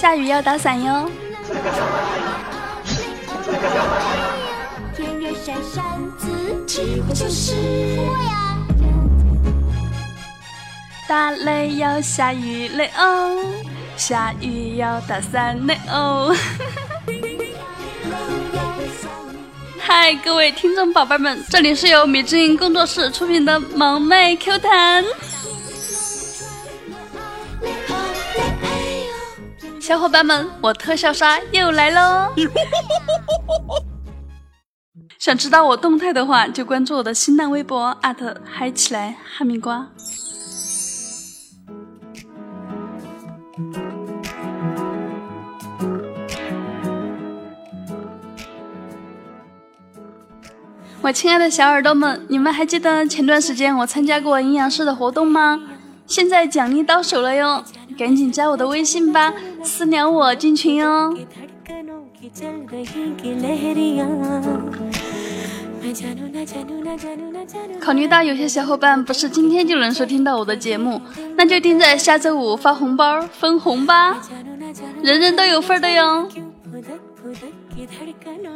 下雨要打伞哟。打雷要下雨嘞哦，下雨要打伞嘞哦。嗨，各位听众宝贝们，这里是由米之音工作室出品的萌妹 Q 弹。小伙伴们，我特效杀又来喽！想知道我动态的话，就关注我的新浪微博嗨起来哈密瓜。我亲爱的小耳朵们，你们还记得前段时间我参加过阴阳师的活动吗？现在奖励到手了哟，赶紧加我的微信吧，私聊我进群哟。考虑到有些小伙伴不是今天就能收听到我的节目，那就定在下周五发红包分红吧，人人都有份的哟。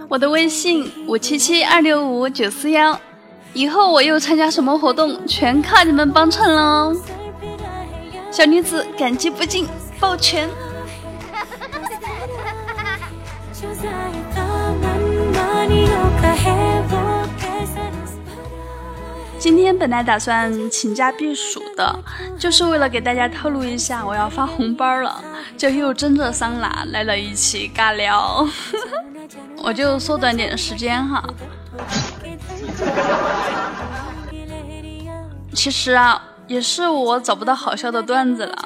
我的微信五七七二六五九四幺，以后我又参加什么活动，全靠你们帮衬喽！小女子感激不尽，抱拳。今天本来打算请假避暑的，就是为了给大家透露一下我要发红包了，就又蒸着桑拿来了一起尬聊。我就缩短点时间哈。其实啊，也是我找不到好笑的段子了，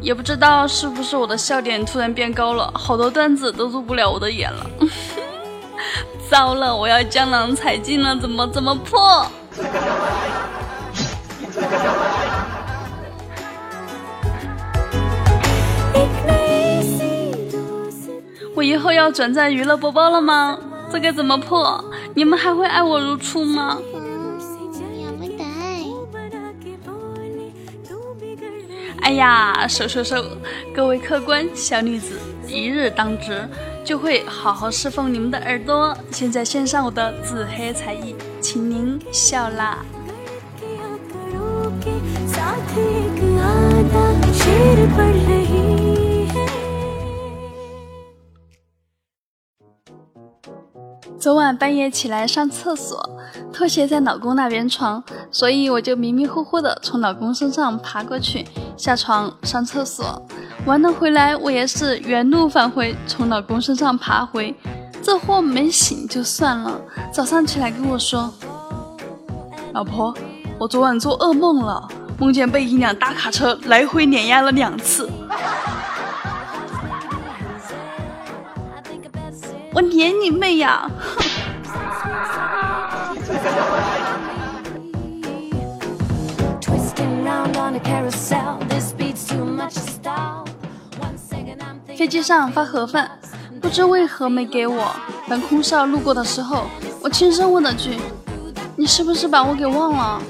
也不知道是不是我的笑点突然变高了，好多段子都入不了我的眼了。糟了，我要江郎才尽了，怎么怎么破？我以后要转战娱乐播报了吗？这该怎么破？你们还会爱我如初吗？哎呀，收收收！各位客官，小女子一日当值，就会好好侍奉你们的耳朵。现在献上我的自黑才艺，请您笑啦！昨晚半夜起来上厕所，拖鞋在老公那边床，所以我就迷迷糊糊的从老公身上爬过去，下床上厕所，完了回来我也是原路返回，从老公身上爬回，这货没醒就算了，早上起来跟我说，老婆，我昨晚做噩梦了，梦见被一辆大卡车来回碾压了两次。撵你妹呀！飞机上发盒饭，不知为何没给我。等空少路过的时候，我轻声问了句：“你是不是把我给忘了？”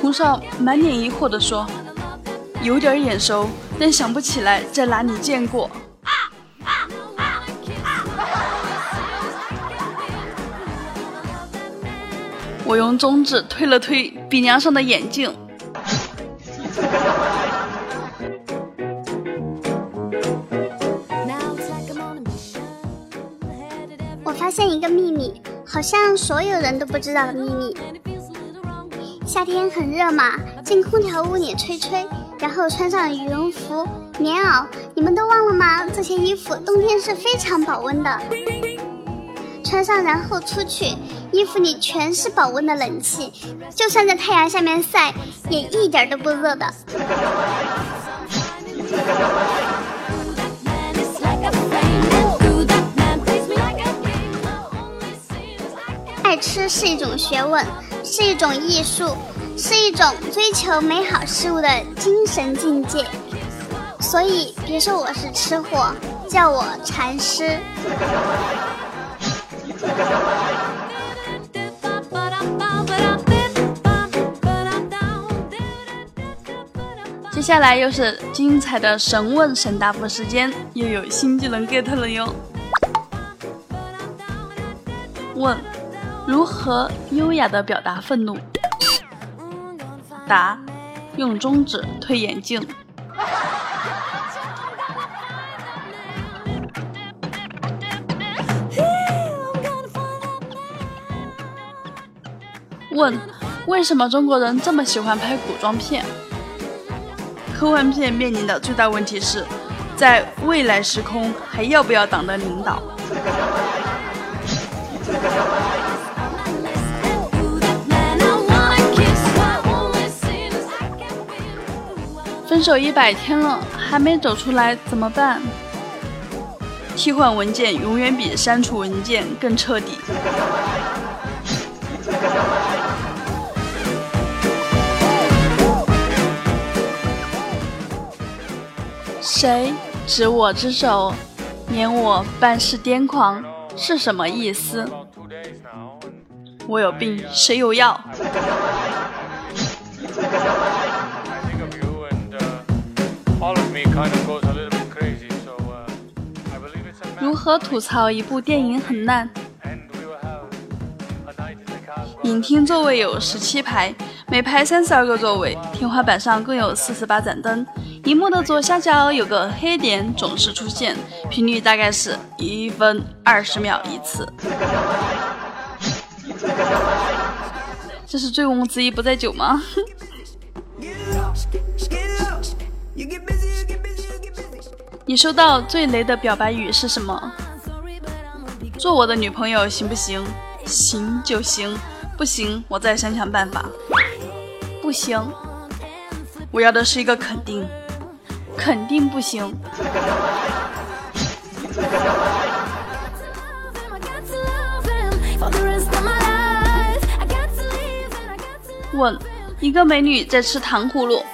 空少满脸疑惑地说：“有点眼熟，但想不起来在哪里见过。”我用中指推了推鼻梁上的眼镜。我发现一个秘密，好像所有人都不知道的秘密。夏天很热嘛，进空调屋里吹吹，然后穿上羽绒服、棉袄。你们都忘了吗？这些衣服冬天是非常保温的。穿上然后出去。衣服里全是保温的冷气，就算在太阳下面晒，也一点都不热的。爱吃是一种学问，是一种艺术，是一种追求美好事物的精神境界。所以别说我是吃货，叫我禅师。接下来又是精彩的神问神答复时间，又有新技能 get 了哟。问：如何优雅的表达愤怒？答：用中指推眼镜。问：为什么中国人这么喜欢拍古装片？科幻片面临的最大问题是，在未来时空还要不要党的领导？分手一百天了，还没走出来怎么办？替换文件永远比删除文件更彻底。谁执我之手，撵我办事癫狂，是什么意思？我有病，谁有药？如何吐槽一部电影很烂？影厅座位有十七排，每排三十二个座位，天花板上共有四十八盏灯。荧幕的左下角有个黑点，总是出现，频率大概是一分二十秒一次。这是醉翁之意不在酒吗？你收到最雷的表白语是什么？做我的女朋友行不行？行就行，不行我再想想办法。不行，我要的是一个肯定。肯定不行。问：一个美女在吃糖葫芦，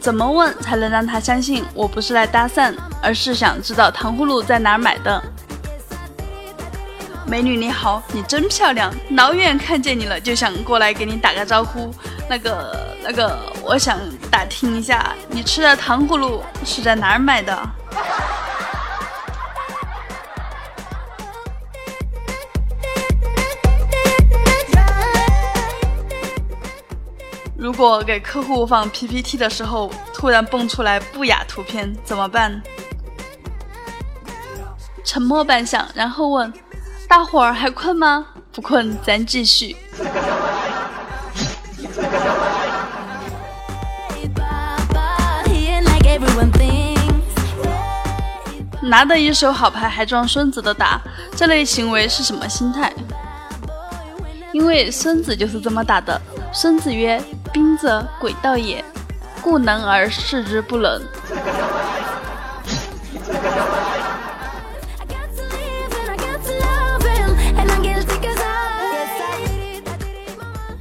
怎么问才能让她相信我不是来搭讪，而是想知道糖葫芦在哪儿买的？美女你好，你真漂亮，老远看见你了就想过来给你打个招呼。那个那个，我想打听一下，你吃的糖葫芦是在哪儿买的？如果给客户放 PPT 的时候，突然蹦出来不雅图片，怎么办？沉默半晌，然后问：大伙儿还困吗？不困，咱继续。拿的一手好牌还装孙子的打，这类行为是什么心态？因为孙子就是这么打的。孙子曰：“兵者，诡道也，故能而示之不能。”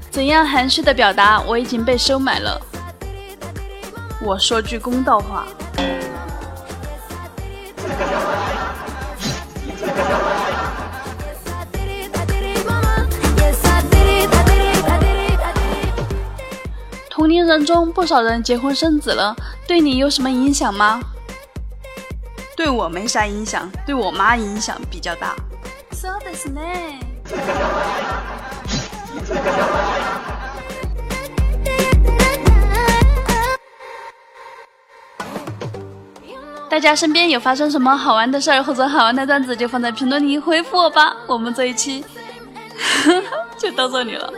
怎样含蓄的表达？我已经被收买了。我说句公道话。同龄人中不少人结婚生子了，对你有什么影响吗？对我没啥影响，对我妈影响比较大。そうですね。 大家身边有发生什么好玩的事儿或者好玩的段子，就放在评论里回复我吧。我们这一期 就到这里了。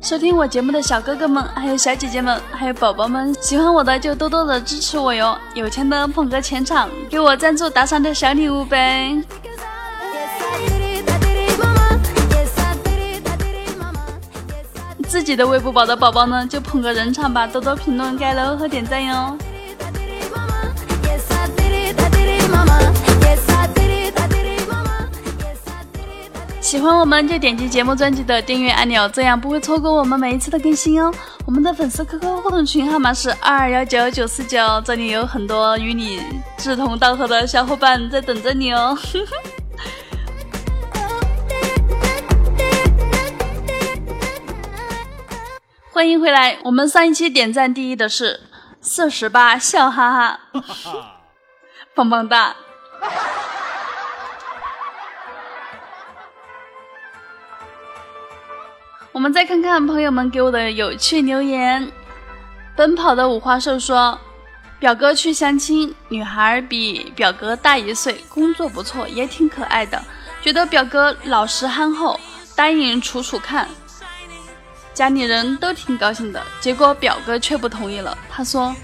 收听我节目的小哥哥们，还有小姐姐们，还有宝宝们，喜欢我的就多多的支持我哟！有钱的捧个钱场，给我赞助打赏点小礼物呗！自己的喂不饱的宝宝呢，就捧个人场吧，多多评论、盖楼和点赞哟！喜欢我们就点击节目专辑的订阅按钮，这样不会错过我们每一次的更新哦。我们的粉丝 QQ 互动群号码是二二幺九九四九，这里有很多与你志同道合的小伙伴在等着你哦。呵呵欢迎回来。我们上一期点赞第一的是四十八，笑哈哈，棒棒哒。我们再看看朋友们给我的有趣留言。奔跑的五花兽说：“表哥去相亲，女孩比表哥大一岁，工作不错，也挺可爱的。觉得表哥老实憨厚，答应处处看。家里人都挺高兴的。结果表哥却不同意了。他说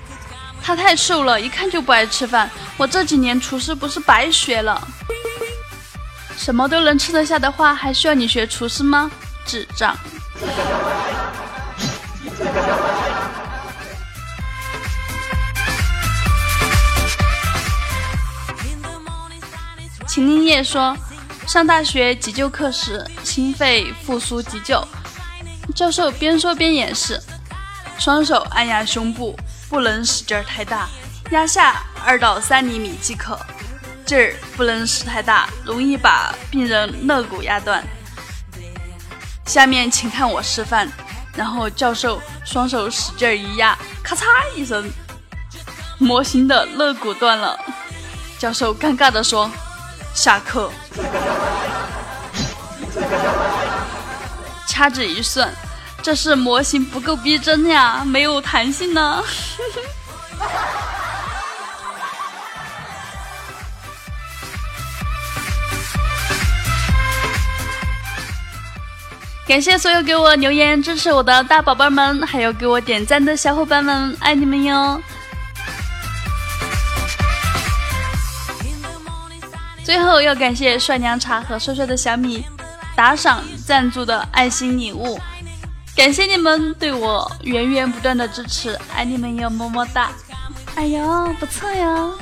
他太瘦了，一看就不爱吃饭。我这几年厨师不是白学了？什么都能吃得下的话，还需要你学厨师吗？智障！”秦林叶说：“上大学急救课时，心肺复苏急救，教授边说边演示，双手按压胸部，不能使劲太大，压下二到三厘米即可，劲儿不能使太大，容易把病人肋骨压断。下面请看我示范。”然后教授双手使劲一压，咔嚓一声，模型的肋骨断了。教授尴尬地说。下课，掐指一算，这是模型不够逼真呀，没有弹性呢。感谢所有给我留言支持我的大宝贝们，还有给我点赞的小伙伴们，爱你们哟！最后要感谢帅娘茶和帅帅的小米打赏赞助的爱心礼物，感谢你们对我源源不断的支持，爱你们哟，么么哒！哎呦，不错哟！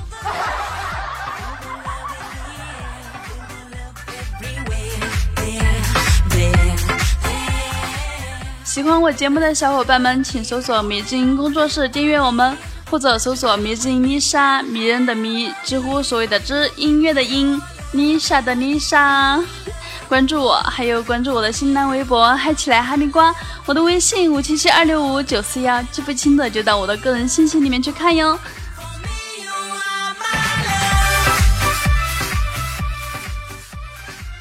喜欢我节目的小伙伴们，请搜索“迷之音工作室”订阅我们。或者搜索“迷之音丽莎”，迷人的迷，知乎所谓的知，音乐的音，丽莎的丽莎，关注我，还有关注我的新浪微博，嗨起来哈密瓜，我的微信五七七二六五九四幺，记不清的就到我的个人信息里面去看哟。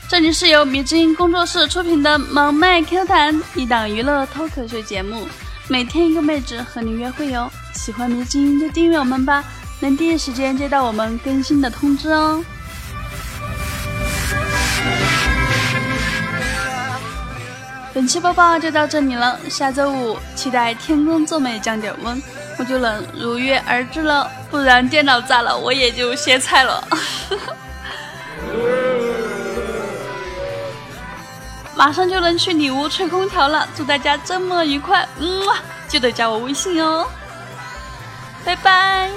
这里是由迷之音工作室出品的萌妹 Q 弹，一档娱乐脱口秀节目，每天一个妹子和你约会哟。喜欢迷之音就订阅我们吧，能第一时间接到我们更新的通知哦。本期播报就到这里了，下周五期待天公作美降点温，我就能如约而至了。不然电脑炸了，我也就歇菜了。马上就能去里屋吹空调了，祝大家周末愉快，嗯，记得加我微信哦。拜拜。